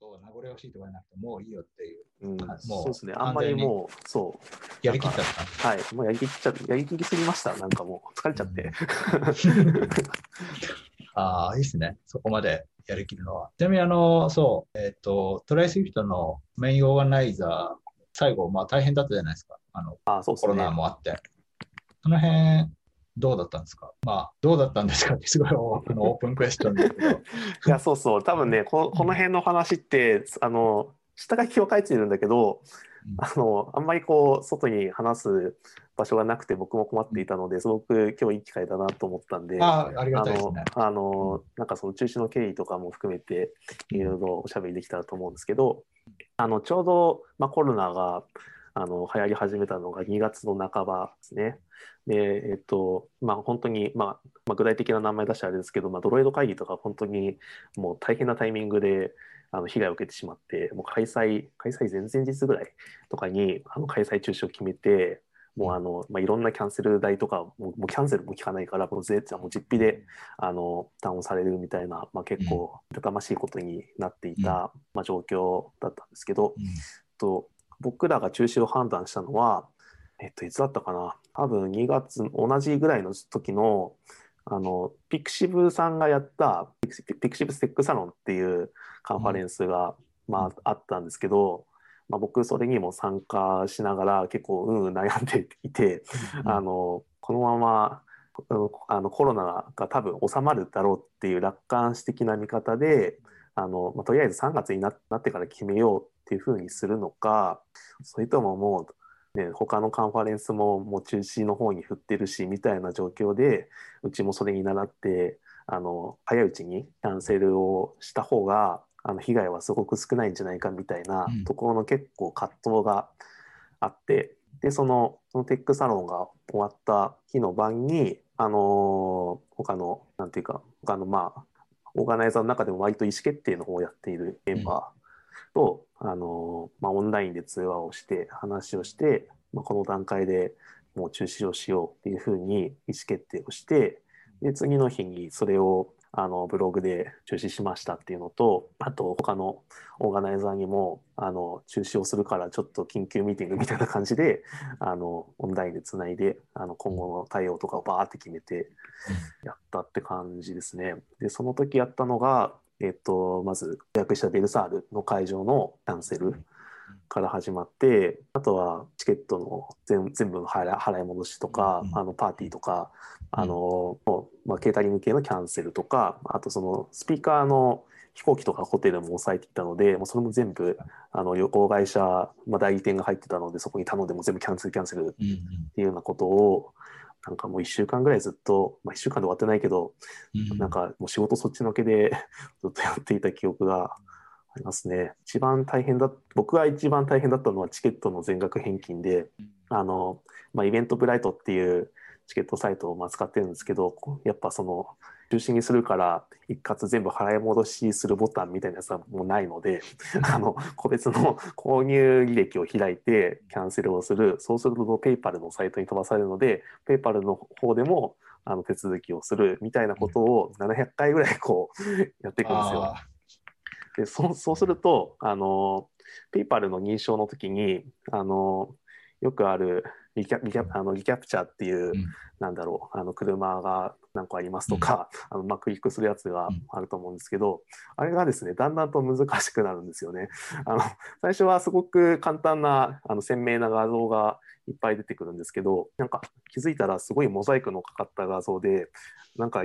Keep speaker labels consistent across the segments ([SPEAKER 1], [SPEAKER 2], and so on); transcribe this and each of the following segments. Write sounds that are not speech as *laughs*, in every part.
[SPEAKER 1] と名残惜しいとかじゃなくて、もういいよっていう。
[SPEAKER 2] うん、
[SPEAKER 1] もう
[SPEAKER 2] そうですね。あんまりもう、そう。
[SPEAKER 1] やりきったった
[SPEAKER 2] はい。もうやりきっちゃ、やりきりすぎました。なんかもう、疲れちゃって。*laughs*
[SPEAKER 1] ああ、いいですね。そこまでやりきるのは。ちなみに、あの、そう、えっ、と、 try! Swift のメインオーガナイザー、最後、まあ大変だったじゃないですか。あの、
[SPEAKER 2] あそうね。
[SPEAKER 1] コロナもあって。その辺、どうだったんですか？まあ、どうだったんですかってすごいオーオープンクエスチョンだけど。*laughs*
[SPEAKER 2] いや、そうそう。多分ね、ここの辺の話って、あの、下書きを書いてるんだけど、あの、あんまりこう、外に話す場所がなくて僕も困っていたので、すごく今日いい機会だなと思ったんで、
[SPEAKER 1] ああ、ありが
[SPEAKER 2] あ
[SPEAKER 1] たいですね。
[SPEAKER 2] の、あの、なんかその中止の経緯とかも含めて、いろいろおしゃべりできたらと思うんですけど、あの、ちょうど、まあ、コロナが、あの、流行り始めたのが2月の半ばですね。で、えっと、まあ、本当に、まあ、まあ、具体的な名前出してあれですけど、まあ、ドロイド会議とか本当にもう大変なタイミングで、あの、被害を受けてしまって、もう開催、開催前々日ぐらいとかに、あの、開催中止を決めて、もうあの、まあ、いろんなキャンセル代とか、もうキャンセルも効かないから、もう税、もう実費で、あの、負担をされるみたいな、まあ、結構、痛たましいことになっていた、まあ、状況だったんですけど、
[SPEAKER 1] うん。
[SPEAKER 2] と僕らが中止を判断したのは、えっと、いつだったかな？多分2月同じぐらいの時のあのピクシブさんがやったピクシピクシブステックサロンっていうカンファレンスが、まあ、あったんですけど、まあ、僕それにも参加しながら結構うんうん悩んでいて、あのこのままあのコロナが多分収まるだろうっていう楽観視的な見方であの、まあ、とりあえず3月にななってから決めようっていうふうにするのかそれとももう、ね、他のカンファレンスももう中止の方に振ってるしみたいな状況でうちもそれに倣ってあの早いうちにキャンセルをした方があの被害はすごく少ないんじゃないかみたいな
[SPEAKER 1] うん。
[SPEAKER 2] ところの結構葛藤があってでそのそのテックサロンが終わった日の晩にあの他のなんていうか他のまあオーガナイザーの中でも割と意思決定の方をやっているメンバーと、あのまあ、オンラインで通話をして話をして、まあ、この段階でもう中止をしようっていうふうに意思決定をしてで次の日にそれをあのブログで中止しましたっていうのとあと他のオーガナイザーにもあの中止をするからちょっと緊急ミーティングみたいな感じであのオンラインでつないであの今後の対応とかをバーって決めてやったって感じですね。でその時やったのが、えっと、まず予約したベルサールの会場のキャンセルから始まってあとはチケットの全全部の払い払い戻しとか、
[SPEAKER 1] うん。
[SPEAKER 2] あのパーティーとかあの、まあ、ケータリング系のキャンセルとかあとそのスピーカーの飛行機とかホテルも抑えていたのでもうそれも全部あの旅行会社、まあ、代理店が入ってたのでそこに頼んでも全部キャンセルキャンセル
[SPEAKER 1] うん。
[SPEAKER 2] っていうようなことをなんかもう1週間ぐらいずっと、まあ、1週間で終わってないけど、
[SPEAKER 1] うん
[SPEAKER 2] なんかもう仕事そっちのけで *laughs* ずっとやっていた記憶がありますね。一番大変だ僕が一番大変だったのはチケットの全額返金であの、まあ、イベントブライトっていうチケットサイトをまあ使ってるんですけどやっぱその中止にするから一括全部払い戻しするボタンみたいなやつはもうないので *laughs* あの個別の購入履歴を開いてキャンセルをするそうするとペイパルのサイトに飛ばされるのでペイパルの方でもあの手続きをするみたいなことを700回ぐらいこう *laughs* やっていくんですよ。
[SPEAKER 1] あ
[SPEAKER 2] でそうそうするとあのペイパルの認証の時にあのよくあるリキャリキャあのリキャプチャーっていう、
[SPEAKER 1] うん。
[SPEAKER 2] なんだろうあの車が何個ありますとか、*laughs* あのまあ、クリックするやつがあると思うんですけど、あれがですねだんだんと難しくなるんですよね。あの最初はすごく簡単なあの鮮明な画像がいっぱい出てくるんですけどなんか気づいたらすごいモザイクのかかった画像でなんか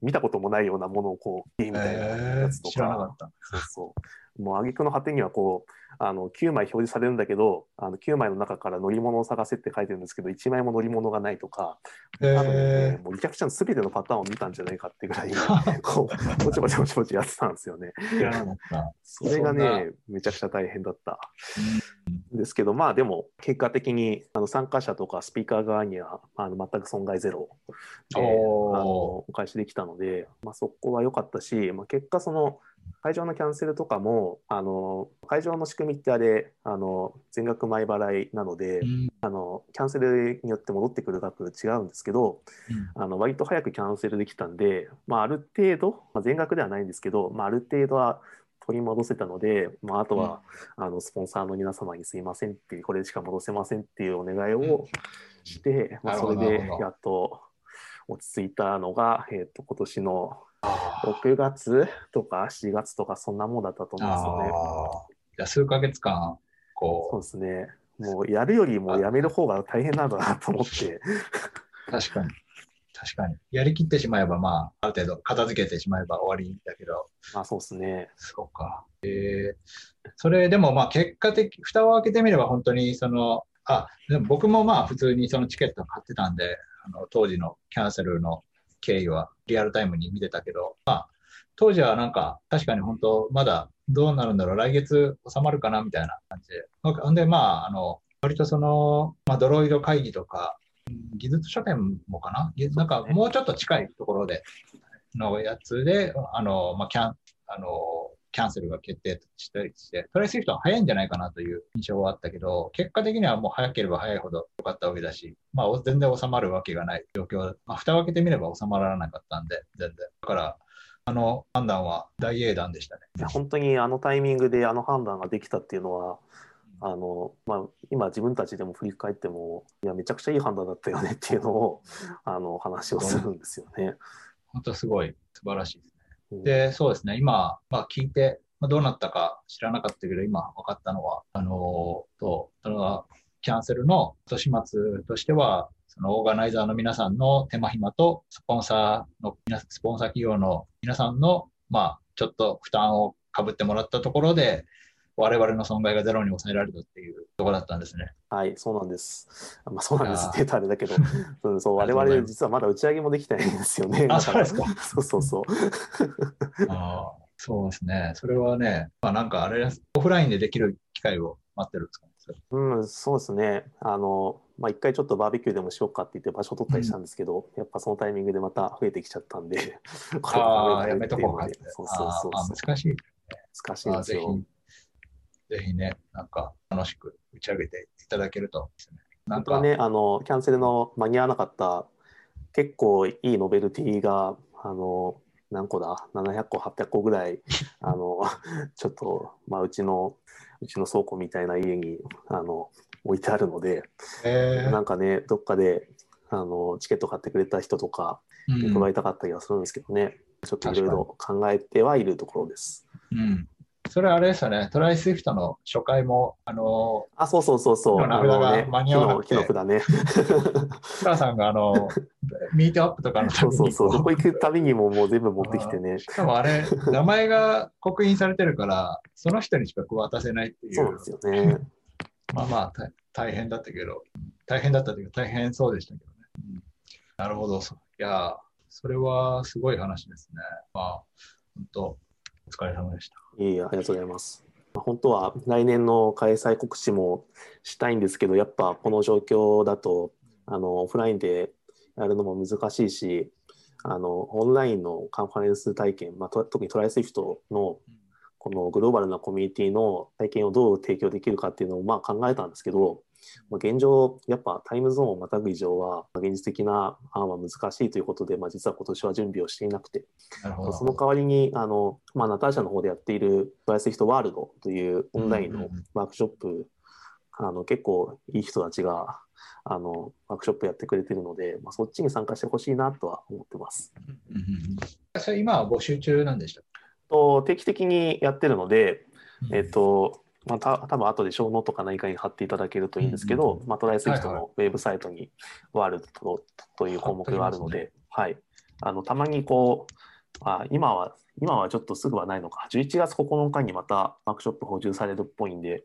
[SPEAKER 2] 見たこともないようなものをこうゲーみたいなやつと
[SPEAKER 1] えー知らなか
[SPEAKER 2] か、
[SPEAKER 1] った。
[SPEAKER 2] そうそうもう挙句の果てにはこうあの9枚表示されるんだけどあの9枚の中から乗り物を探せって書いてるんですけど1枚も乗り物がないとか多分もうリキャプチャーの全てのパターンを見たんじゃないかってぐらい *laughs* こうぼちぼちぼちぼちやってたんですよね。それがねめちゃくちゃ大変だった。ですけどまあでも結果的にあの参加者とかスピーカー側にはあの全く損害ゼロであのお返しできたので、まあ、そこは良かったし、まあ、結果その会場のキャンセルとかもあの会場の仕組みってあれあの全額前払いなので、
[SPEAKER 1] うん。
[SPEAKER 2] あのキャンセルによって戻ってくる額違うんですけどあの割と早くキャンセルできたんで、まあ、ある程度、まあ、全額ではないんですけど、まあ、ある程度は取り戻せたので、まあ、あとは、あのスポンサーの皆様にすいませんっていうこれしか戻せませんっていうお願いをして、まあ、それでやっと落ち着いたのが、えー、と今年の
[SPEAKER 1] あ
[SPEAKER 2] 6月とか7月とかそんなもんだったと思うんですよね。
[SPEAKER 1] あ。じゃあ数ヶ月間、こ
[SPEAKER 2] そうですね。もうやるよりもやめる方が大変なんだなと思って、
[SPEAKER 1] う、*laughs* 確かに。確かに。やりきってしまえば、まあ、ある程度片付けてしまえば終わりだけど、
[SPEAKER 2] まあそうですね。
[SPEAKER 1] そうか。えー、それでもまあ結果的、蓋を開けてみれば本当にその、あ、でも僕もまあ普通にそのチケット買ってたんで、あの当時のキャンセルの経緯はリアルタイムに見てたけど、まあ当時はなんか確かに本当まだどうなるんだろう、来月収まるかなみたいな感じで。ほんでまあ、あの、割とその、まあドロイド会議とか、うん技術書店もかな？なんかもうちょっと近いところでのやつで、あの、まあ、キャン、あの、キャンセルが決定したりして、 try! Swift は早いんじゃないかなという印象はあったけど、結果的にはもう早ければ早いほど良かったわけだし、まあ、全然収まるわけがない状況、まあ、蓋を開けてみれば収まらなかったんで、全然。だから、あの判断は大英断でしたね。
[SPEAKER 2] 本当にあのタイミングであの判断ができたっていうのは、あのまあ、今自分たちでも振り返っても、いや、めちゃくちゃいい判断だったよねっていうのをあの話をするんですよね。
[SPEAKER 1] 本当すごい素晴らしいですで、そうですね、今、まあ、聞いて、まあ、どうなったか知らなかったけど、今分かったのは、あのーと、そのキャンセルの年末としては、そのオーガナイザーの皆さんの手間暇と、スポンサーの、皆スポンサー企業の皆さんの、まあ、ちょっと負担をかぶってもらったところで、我々の損害がゼロに抑えられたっていうところだったんですね。
[SPEAKER 2] はい、そうなんです。まあ、そうなんです
[SPEAKER 1] あー
[SPEAKER 2] って言うとあれだけど、うん、そう我々実はまだ打ち上げもできてないんですよね。
[SPEAKER 1] あそうで *laughs*
[SPEAKER 2] そうそうそう。
[SPEAKER 1] あーそうですね。それはね、まあなんかあれオフラインでできる機会を待ってるんですか
[SPEAKER 2] うん、そうですね。あの、まあ、一回ちょっとバーベキューでもしようかって言って場所取ったりしたんですけど、やっぱそのタイミングでまた増えてきちゃったんで、これ
[SPEAKER 1] あ
[SPEAKER 2] は
[SPEAKER 1] あ、やめとこうか。
[SPEAKER 2] そうそうそう。
[SPEAKER 1] 難しい。
[SPEAKER 2] 難しいですよ。
[SPEAKER 1] ひ、ぜひね、なんか楽しく打ち上げていただけるとね。なんか、
[SPEAKER 2] ね、あの、キャンセルの間に合わなかった、結構いいノベルティが、あの、何個だ ?700 個、800個ぐらい、あの、*laughs* ちょっと、まあ、うちの、うちの倉庫みたいな家に、あの、置いてあるので、
[SPEAKER 1] え
[SPEAKER 2] なんかね、どっかで、あの、チケット買ってくれた人とか、
[SPEAKER 1] ーうん
[SPEAKER 2] もらいたかったりはするんですけどね、ちょっといろいろ考えてはいるところです。
[SPEAKER 1] うん。それあれですよね、 try! Swift の初回も、あの、
[SPEAKER 2] あ、そうそうそうそう。
[SPEAKER 1] 名札が間に合わなくて
[SPEAKER 2] 火のね。
[SPEAKER 1] 母さんがあの、ミートアップとかのために
[SPEAKER 2] そうそうそう。
[SPEAKER 1] こ
[SPEAKER 2] どこ行くたびにももう全部持ってきてね。
[SPEAKER 1] しかもあれ、名前が刻印されてるから、その人にしか渡せないっていう。
[SPEAKER 2] そうですよね。
[SPEAKER 1] まあまあ大大変だったけど、大変だったというか大変そうでしたけどね。うんなるほど。そいやー、それはすごい話ですね。まあ、本当、お疲れ様でした。
[SPEAKER 2] いい、ありがとうございます。本当は来年の開催告知もしたいんですけど、やっぱこの状況だと、あの、オフラインでやるのも難しいし、あの、オンラインのカンファレンス体験、まあ、特に try! Swift のこのグローバルなコミュニティの体験をどう提供できるかっていうのをまあ考えたんですけど、まあ、現状、やっぱタイムゾーンをまたぐ以上は、まあ現実的な案は難しいということで、まあ、実は今年は準備をしていなくて。その代わりに、あの、まあ、ナターシャの方でやっている try! Swift World というオンラインのワークショップ、あの、結構いい人たちが、あの、ワークショップやってくれてるので、まあ、そっちに参加してほしいなとは思ってます。
[SPEAKER 1] うんうんうん。それ今は募集中なんでしたっ
[SPEAKER 2] と定期的にやってるので、
[SPEAKER 1] け
[SPEAKER 2] えっ、と、まあ、た多分後で show note か何かに貼っていただけるといいんですけど、
[SPEAKER 1] うんうん
[SPEAKER 2] まあ、 try! Swift
[SPEAKER 1] はいは
[SPEAKER 2] のウェブサイトに Worldという項目があるので、はい。あの、たまにこう、あ今は、今はちょっとすぐはないのか、11月9日にまたワークショップ補充されるっぽいんで、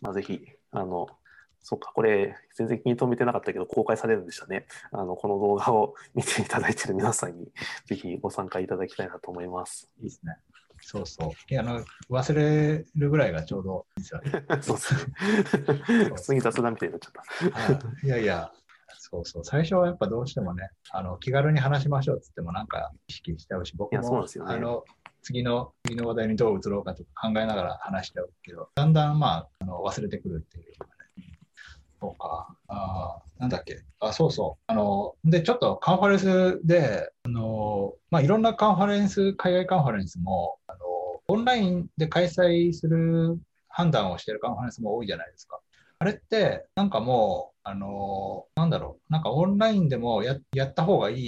[SPEAKER 2] まあ、ぜひ、あの、そっか、これ、全然気に留めてなかったけど、公開されるんでしたね。あの、この動画を見ていただいている皆さんに、ぜひご参加いただきたいなと思います。
[SPEAKER 1] いいですね。そうそう。いや、あの、忘れるぐらいがちょうどいいですよ *laughs* ね。
[SPEAKER 2] そうですね。普通に雑談みたいになっちゃった。
[SPEAKER 1] はいいやいや、そうそう。最初はやっぱどうしてもね、あの気軽に話しましょうっつってもなんか意識しちゃうし、僕も、
[SPEAKER 2] ね
[SPEAKER 1] あの次の次の話題にどう移ろうかとか考えながら話しちゃうけど、だんだんまああの忘れてくるっていうね。そうか。あーなんだっけ。あ、そうそう。あの、で、ちょっとカンファレンスで、あの、まあ、いろんなカンファレンス、海外カンファレンスも、オンラインで開催する判断をしてるカンファレンスも多いじゃないですか。あれって、なんかもう、あのー、なんだろう、なんかオンラインでもややった方がい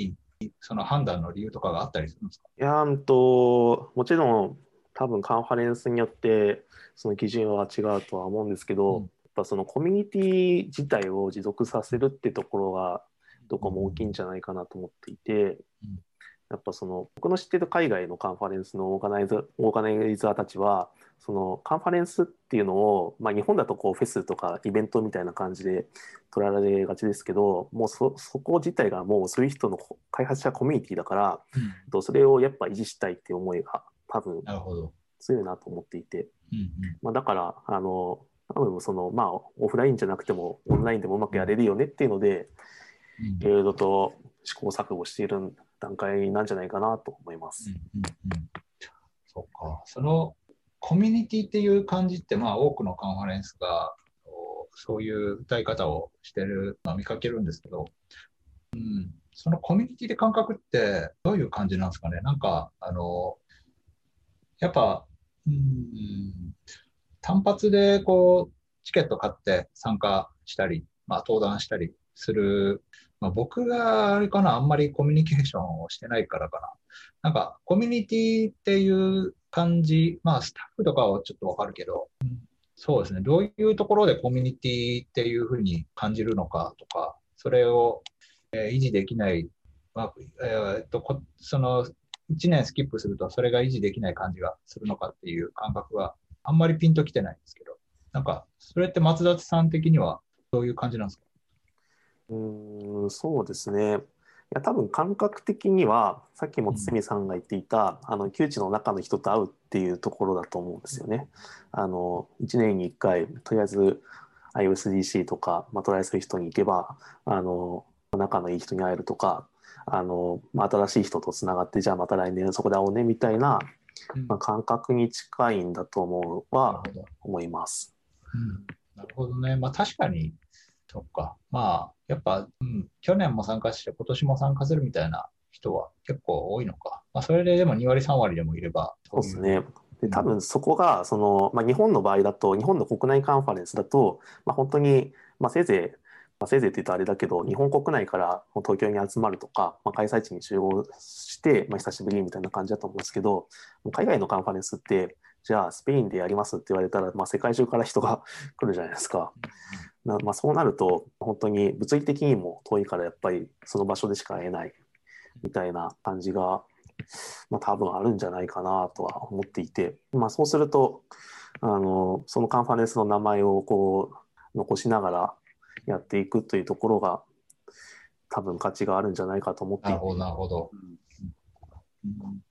[SPEAKER 1] い、その判断の理由とかがあったりするんですか？
[SPEAKER 2] いや、うんと、もちろん、多分カンファレンスによって、その基準は違うとは思うんですけど、うん、やっぱそのコミュニティ自体を持続させるってところが、どこも大きいんじゃないかなと思っていて、うん、やっぱその僕の知ってる海外のカンファレンスのオーガナイザーオーガナイザーたちはそのカンファレンスっていうのを、まあ、日本だとこうフェスとかイベントみたいな感じで取られがちですけどもうそそこ自体がもうそういう人の開発者コミュニティだから、うん、それをやっぱ維持したいっていう思いが多分強いなと思っていて、うんうん、まあ、だからあの多分そのまあオフラインじゃなくてもオンラインでもうまくやれるよねっていうので、いろいろと試行錯誤している段階なんじゃないかなと思います。うんうんうん、
[SPEAKER 1] そうか。そのコミュニティっていう感じって、まあ、多くのカンファレンスがそういう歌い方をしてるのは見かけるんですけど、うん、そのコミュニティで感覚ってどういう感じなんですかね？なんか、あの、やっぱ、うん、単発でこう、チケット買って参加したり、まあ、登壇したりする、まあ、僕があれかな、あんまりコミュニケーションをしてないからかな。なんか、コミュニティっていう感じ、まあ、スタッフとかはちょっとわかるけど、そうですね、どういうところでコミュニティっていうふうに感じるのかとか、それを、え、維持できない、まあえー、っとその1年スキップすると、それが維持できない感じがするのかっていう感覚は、あんまりピンときてないんですけど、なんか、それって松田さん的にはどういう感じなんですか？
[SPEAKER 2] うん、そうですね。や多分感覚的にはさっきも堤さんが言っていた、うん、あの窮地の中の人と会うっていうところだと思うんですよね。あの1年に1回とりあえず iOSDC とか、まあ、トライする人に行けばあの仲のいい人に会えるとかあの、まあ、新しい人とつながってじゃあまた来年そこで会おうねみたいな、まあ、感覚に近いんだと思うは思います。
[SPEAKER 1] うん、なるほどね。まあ確かにそっか。まあ、やっぱ、うん、去年も参加して、今年も参加するみたいな人は結構多いのか。まあ、それででも2割、3割でもいれば。
[SPEAKER 2] そうですね。で多分そこがその、まあ、日本の場合だと、日本の国内カンファレンスだと、まあ、本当に、まあ、せいぜい、まあ、せいぜいって言うとあれだけど、日本国内から東京に集まるとか、まあ、開催地に集合して、まあ、久しぶりみたいな感じだと思うんですけど、海外のカンファレンスって、じゃあスペインでやりますって言われたら、まあ、世界中から人が *laughs* 来るじゃないですか。なまあ、そうなると本当に物理的にも遠いからやっぱりその場所でしか会えないみたいな感じが、まあ、多分あるんじゃないかなとは思っていて、まあ、そうするとあのそのカンファレンスの名前をこう残しながらやっていくというところが多分価値があるんじゃないかと思っていて。なるほど、
[SPEAKER 1] なるほど。うん、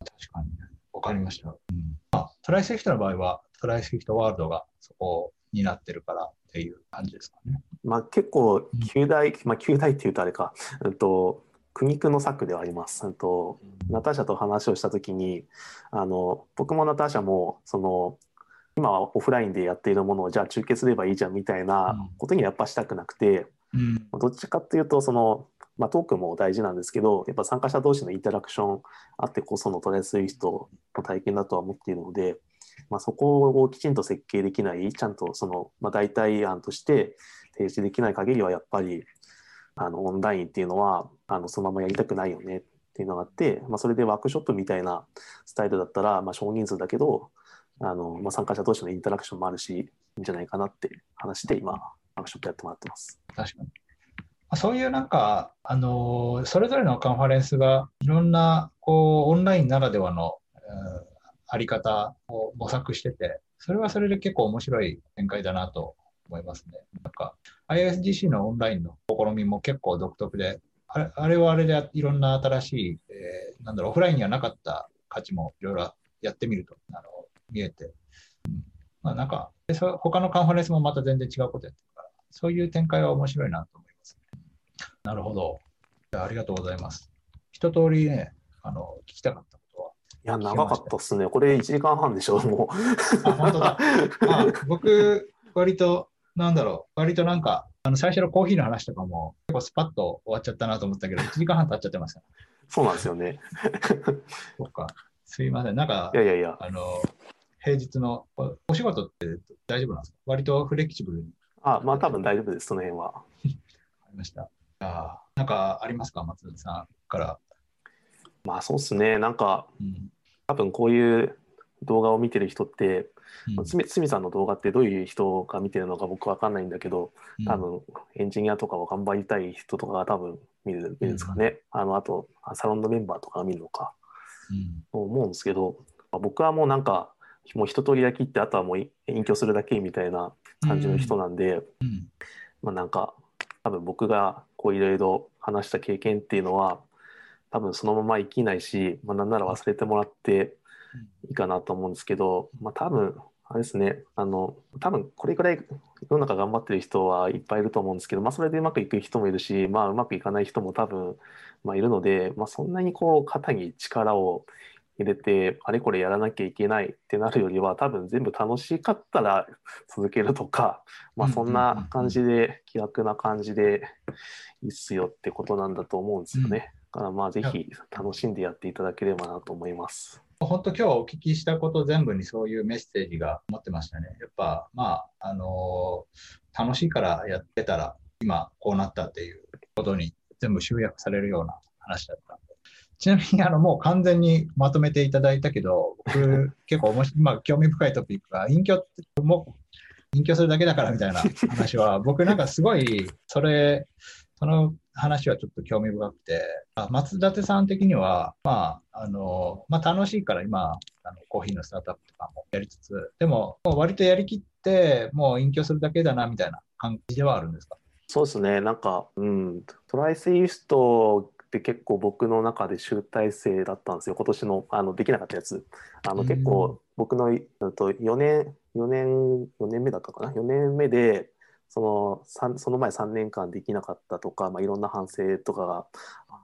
[SPEAKER 1] 確かに、わかりました。うん、あトライセフトの場合は、トライセフトワールドがそこになってるから、っていう感じですかね。
[SPEAKER 2] まあ、結構旧大、うん、まあ、旧大っていうとあれか、えっと、苦肉の策ではあります。と、ナターシャと話をした時にあの僕もナターシャもその今はオフラインでやっているものをじゃあ中継すればいいじゃんみたいなことにはやっぱしたくなくて、うん、どっちかっていうとその、まあ、トークも大事なんですけどやっぱ参加者同士のインタラクションあってこそのトレースイートの体験だとは思っているので。まあ、そこをきちんと設計できないちゃんとその、まあ、代替案として提示できない限りはやっぱりあのオンラインっていうのはあのそのままやりたくないよねっていうのがあって、まあ、それでワークショップみたいなスタイルだったら、まあ、少人数だけどあの、まあ、参加者同士のインタラクションもあるしいいんじゃないかなって話で今ワークショップやってもらってます。
[SPEAKER 1] 確かにそういうなんか、あのそれぞれのカンファレンスがいろんなこうオンラインならではの、あり方を模索してて、それはそれで結構面白い展開だなと思いますね。なんか ISGC のオンラインの試みも結構独特で、あれあれはあれでいろんな新しい、えー、なんだろう、オフラインにはなかった価値もいろいろやってみるとあの見えて、うん、まあなんかそ、他のカンファレンスもまた全然違うことやってるから、そういう展開は面白いなと思います。なるほど。ありがとうございます。一通りね、あの聞きたかった
[SPEAKER 2] いや、長かったっすね。これ1時間半でしょ、もう。あ、本当だ。
[SPEAKER 1] あ僕、割と、なんだろう、割となんか、あの最初のコーヒーの話とかも、結構スパッと終わっちゃったなと思ったけど、1時間半経っちゃってます
[SPEAKER 2] そうなんですよね。
[SPEAKER 1] そっか。すいません。なんか
[SPEAKER 2] い、やいやいや、
[SPEAKER 1] あの、平日のおお仕事って大丈夫なんですか？割とフレキシブルに
[SPEAKER 2] あ、まあ多分大丈夫です、その辺は。
[SPEAKER 1] ありました。あーなんかありますか松田さんから？
[SPEAKER 2] まあそうっすね、なんか
[SPEAKER 1] うん。
[SPEAKER 2] 多分こういう動画を見てる人って、
[SPEAKER 1] うん。
[SPEAKER 2] さんの動画ってどういう人が見てるのか僕わかんないんだけど、多分エンジニアとかを頑張りたい人とかが多分見る見るんですかね。あのあとサロンのメンバーとかが見るのか。
[SPEAKER 1] うん。
[SPEAKER 2] と思うんですけど、まあ僕はもうなんかもう一通りだけ行ってあとはもう隠居するだけみたいな感じの人なんで、
[SPEAKER 1] うん。
[SPEAKER 2] まあなんか多分僕がこういろいろ話した経験っていうのは多分そのまま生きないし、まあ、なんなら忘れてもらっていいかなと思うんですけど、まあ多分あれですねあの多分これくらい世の中頑張ってる人はいっぱいいると思うんですけど、まあ、それでうまくいく人もいるし、まあ、うまくいかない人も多分、まあ、いるので、まあ、そんなにこう肩に力を入れてあれこれやらなきゃいけないってなるよりは多分全部楽しかったら続けるとか、まあ、そんな感じで気楽な感じでいいっすよってことなんだと思うんですよね。だからまあぜひ楽しんでやっていただければなと思います。
[SPEAKER 1] 本当今日お聞きしたこと全部にそういうメッセージが持ってましたね。やっぱまあ、あのー楽しいからやってたら今こうなったっていうことに全部集約されるような話だった。ちなみにあのもう完全にまとめていただいたけど、僕 *laughs* 結構面白い、まあ興味深いトピックが隠居もう隠居するだけだからみたいな話は *laughs* 僕なんかすごいそれ、その話はちょっと興味深くて、あ松立さん的には、まあ、あの、まあ楽しいから今、あのコーヒーのスタートアップとかもやりつつ、でも、もう割とやりきって、もう隠居するだけだなみたいな感じではあるんですか？
[SPEAKER 2] そうですね、なんか、うん、トライセイストって結構僕の中で集大成だったんですよ、今年のあのできなかったやつ。あの
[SPEAKER 1] うん。
[SPEAKER 2] 結構僕のうんと4年、4年、4年目だったかな、4年目で、その三その前3年間できなかったとか、まあ、いろんな反省とかが、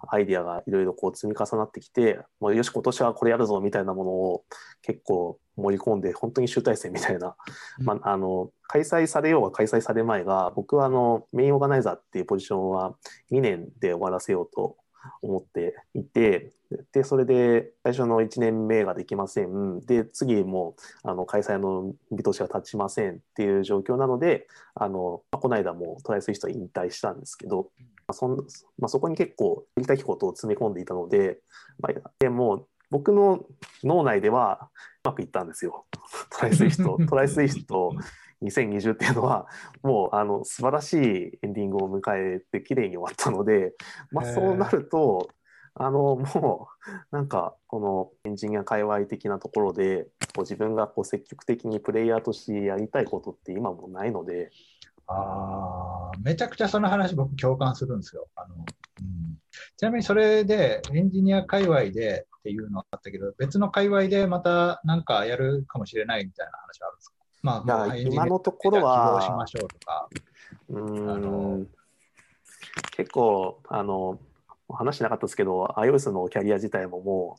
[SPEAKER 2] アイディアがいろいろこう積み重なってきて、もうよし、今年はこれやるぞみたいなものを結構盛り込んで、本当に集大成みたいな。まあ、あの開催されようが開催されまいが僕はあのメインオーガナイザーっていうポジションは2年で終わらせようと思っていてでそれで最初の1年目ができませんで次もあの開催の見通しが立ちませんっていう状況なのであの、まあこの間もトライスイスト引退したんですけど、まあそんまあ、そこに結構やりたいことを詰め込んでいたので、まあ、でも僕の脳内ではうまくいったんですよ。 try! Swift、try! Swift 2020っていうのは、もうあの素晴らしいエンディングを迎えて綺麗に終わったので、まあ、そうなると、あのもうなんかこのエンジニア界隈的なところでこう自分がこう積極的にプレイヤーとしてやりたいことって今もないので、
[SPEAKER 1] ああ、めちゃくちゃその話僕共感するんですよ。あのうん、ちなみにそれでエンジニア界隈でっていうのはあったけど、別の界隈でまたなんかやるかもしれないみたいな話はあるんですか？まあ、
[SPEAKER 2] 今のところ
[SPEAKER 1] 希望し
[SPEAKER 2] は
[SPEAKER 1] ましょうとか。
[SPEAKER 2] う
[SPEAKER 1] あ
[SPEAKER 2] ー
[SPEAKER 1] の
[SPEAKER 2] ん結構あの話しなかったですけど iOS のキャリア自体もも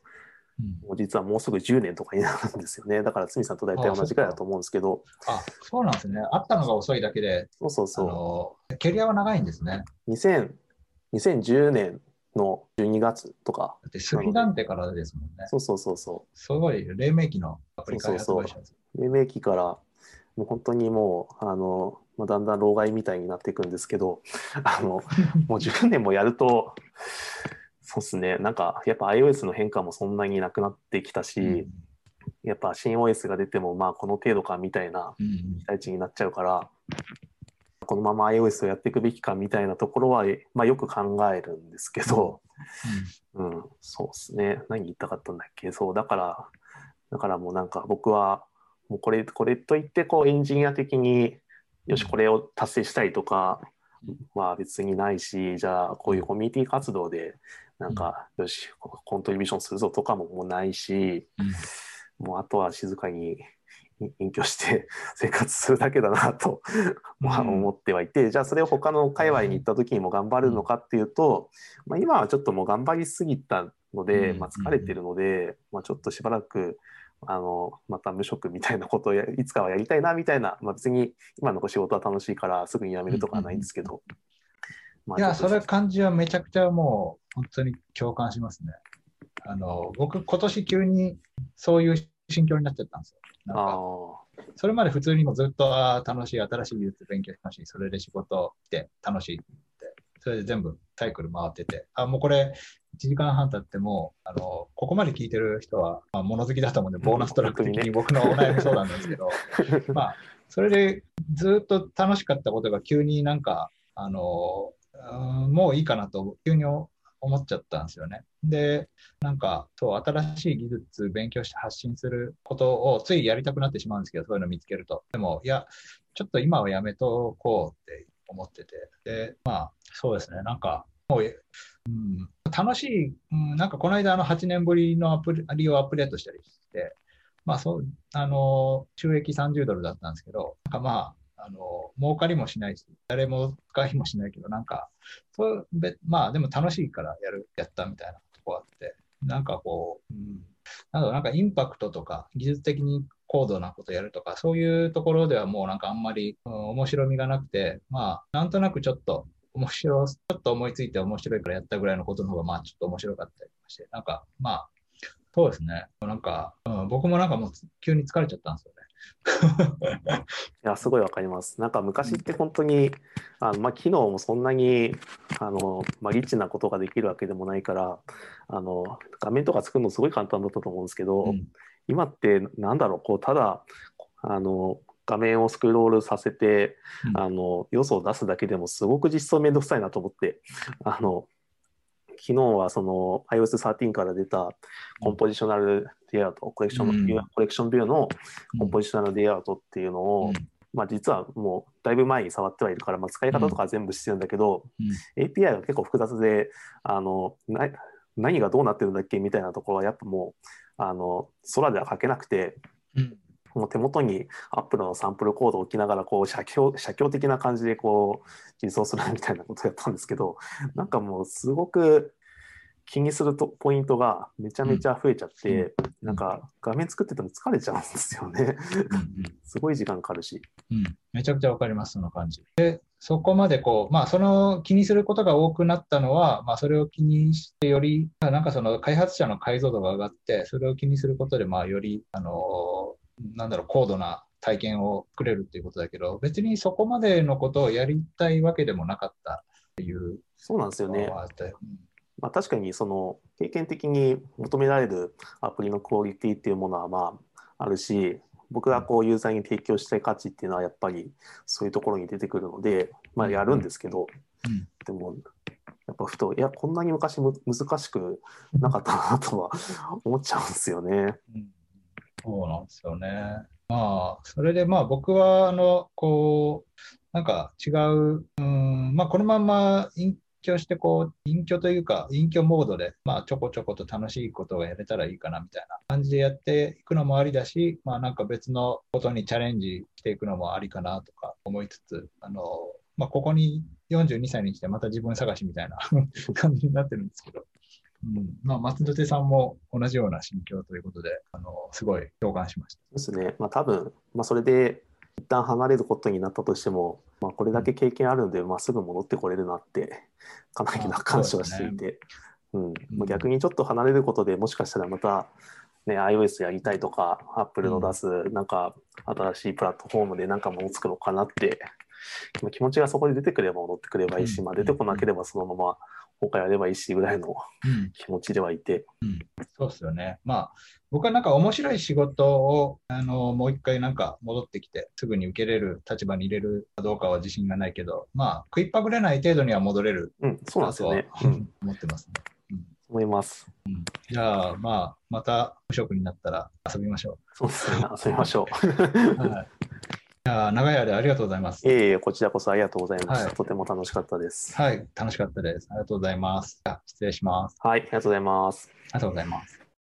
[SPEAKER 1] うん
[SPEAKER 2] うもう実はもうすぐ10年とかになるんですよねだから堤さんと大体同じくらいだと思うんですけど
[SPEAKER 1] あ、そうなんですね。あったのが遅いだけで、あ
[SPEAKER 2] そうそうそ
[SPEAKER 1] のキャリアは長いんですね。
[SPEAKER 2] う2000 2010年の12月とか
[SPEAKER 1] だってスリランテからですもんね。
[SPEAKER 2] そうそうそうそ
[SPEAKER 1] すごい、黎明期のアプリ開発会社です。
[SPEAKER 2] う黎明期からもう本当にもうあのまあだんだん老害みたいになっていくんですけど *laughs* あの *laughs* もう10年もやるとそうっすね。なんかやっぱ iOS の変化もそんなになくなってきたし、
[SPEAKER 1] うん。
[SPEAKER 2] やっぱ新 OS が出てもまあこの程度かみたいな
[SPEAKER 1] うん。
[SPEAKER 2] 期待値になっちゃうからこのまま iOS をやっていくべきかみたいなところは、まあ、よく考えるんですけど、うん、そうですね。何言いたかったんだっけ。そうだからだからもうなんか僕はもうこれこれといってこうエンジニア的によしこれを達成したいとかは別にないしじゃあこういうコミュニティ活動でなんかよしコントリビューションするぞとかももうないし、
[SPEAKER 1] うん。
[SPEAKER 2] もうあとは静かに隠居して *laughs* 生活するだけだなと思ってはいて、じゃあそれを他の界隈に行った時にも頑張るのかっていうと、まあ、今はちょっともう頑張りすぎたので、
[SPEAKER 1] うん。
[SPEAKER 2] まあ、疲れてるので、まあ、ちょっとしばらくあのまた無職みたいなことをやいつかはやりたいなみたいな、まあ、別に今の仕事は楽しいからすぐに辞めるとかはないんですけど。まあ
[SPEAKER 1] いや、それ感じはめちゃくちゃもう本当に共感しますね。あの僕、今年急にそういう心境になっちゃったんですよ。なんか
[SPEAKER 2] あ
[SPEAKER 1] それまで普通にもずっとあー楽しい、新しい技術勉強楽しい、それで仕事って楽しいって、それで全部サイクル回ってて、あ、もうこれ1時間半経っても、あの、ここまで聞いてる人は、まあ、物好きだと思うんで、ボーナストラック的に僕のお悩み相談なんですけど、*laughs* まあ、それでずっと楽しかったことが急になんか、あの、うんもういいかなと急に思っちゃったんですよね。で、なんか、そう、新しい技術勉強して発信することをついやりたくなってしまうんですけど、そういうの見つけると。でも、いや、ちょっと今はやめとこうって思ってて。で、まあ、そうですね、なんか、もう、うん、楽しい、うん、なんかこの間、の、8年ぶりのアプリをアップデートしたりして、まあ、そう、あの、収益30ドルだったんですけど、なんかまあ、あの、儲かりもしないし、誰も使いもしないけど、なんか、そうべまあ、でも楽しいからやる、やったみたいなとこあって、なんかこう、うん、なんだなんかインパクトとか、技術的に高度なことやるとか、そういうところではもうなんかあんまり、うん、面白みがなくて、まあ、なんとなくちょっと、面白い、ちょっと思いついて面白いからやったぐらいのことの方が、まあ、ちょっと面白かったりして、なんか、まあ、そうですね。なんか、うん、僕もなんかもう急に疲れちゃったんですよね。*laughs*
[SPEAKER 2] いや、すごいわかります。なんか昔って本当に、あのまあ、機能もそんなにあの、まあ、リッチなことができるわけでもないから、あの画面とか作るのすごい簡単だったと思うんですけど、
[SPEAKER 1] うん
[SPEAKER 2] 今ってなんだろう、こうただあの画面をスクロールさせて、
[SPEAKER 1] うん。
[SPEAKER 2] あの要素を出すだけでもすごく実装めんどくさいなと思って、*laughs* あの昨日はその iOS13 から出たコンポジショナルレイアウト、コレクション、
[SPEAKER 1] うん。
[SPEAKER 2] コレクションビューのコンポジショナルレイアウトっていうのを、
[SPEAKER 1] うん。
[SPEAKER 2] まあ、実はもうだいぶ前に触ってはいるから、まあ、使い方とかは全部知ってるんだけど、
[SPEAKER 1] うん。
[SPEAKER 2] API が結構複雑であのな何がどうなってるんだっけみたいなところはやっぱもうあの空では書けなくて
[SPEAKER 1] うん
[SPEAKER 2] もう手元に Apple のサンプルコードを置きながらこう写経写経的な感じでこう実装するみたいなことをやったんですけどなんかもうすごく気にするとポイントがめちゃめちゃ増えちゃって、なんか画面作ってても疲れちゃうんですよね。
[SPEAKER 1] うん
[SPEAKER 2] すごい時間かかるし。
[SPEAKER 1] うん、めちゃくちゃわかります、その感じ。で、そこまでこう、まあ、その気にすることが多くなったのは、まあ、それを気にしてより、まあなんかその開発者の解像度が上がって、それを気にすることで、まあ、より、あの、なんだろう、高度な体験を作れるっていうことだけど、別にそこまでのことをやりたいわけでもなかったっていう
[SPEAKER 2] そうなんですよね。まあ、確かにその経験的に求められるアプリのクオリティっていうものはまああるし僕がこうユーザーに提供したい価値っていうのはやっぱりそういうところに出てくるので、まあ、やるんですけど、
[SPEAKER 1] うん。
[SPEAKER 2] でもやっぱふといやこんなに昔む難しくなかったなとは思っちゃうんですよね。
[SPEAKER 1] うんそうなんですよね。まあ、それでまあ僕は、あの、こう、なんか違う、うん、まあこのまんま隠居して、こう、隠居というか、隠居モードで、まあちょこちょこと楽しいことをやれたらいいかなみたいな感じでやっていくのもありだし、まあなんか別のことにチャレンジしていくのもありかなとか思いつつ、あの、まあここに42歳にしてまた自分探しみたいな *laughs* 感じになってるんですけど、うん、まあ松戸手さんも同じような心境ということで、あの、すごい共感しました。
[SPEAKER 2] ですね。まあ多分、まあ、それで一旦離れることになったとしても、まあ、これだけ経験あるので、まあ、すぐ戻ってこれるなってかなりな感謝はしていて、うん。まあ、逆にちょっと離れることでもしかしたらまた、ね、iOS やりたいとか Apple の出すなんか新しいプラットフォームでなんかものを作ろうかなってまあ気持ちがそこで出てくれば戻ってくればいいし、
[SPEAKER 1] うん。
[SPEAKER 2] まあ、出てこなければそのまま他やればいいしぐらいの
[SPEAKER 1] うん
[SPEAKER 2] 気持ちではいて、
[SPEAKER 1] そうですよね。まあ、僕はなんか面白い仕事を、あの、もう一回なんか戻ってきて、すぐに受けれる立場に入れるかどうかは自信がないけど、まあ、食いっぱぐれない程度には戻れる
[SPEAKER 2] うん、そうなんですよね。
[SPEAKER 1] 思ってますね。
[SPEAKER 2] 思います。
[SPEAKER 1] じゃあ、まあ、また無職になったら遊びましょ
[SPEAKER 2] そうですね。遊びましょう。
[SPEAKER 1] う。はい。あ、長い間ありがとうございます。
[SPEAKER 2] いえいえ、こちらこそありがとうございます。
[SPEAKER 1] はい
[SPEAKER 2] とても楽しかったです。
[SPEAKER 1] はい、楽しかったです。ありがとうございます。失礼します。
[SPEAKER 2] はい、ありがとうございます。
[SPEAKER 1] ありがとうございます。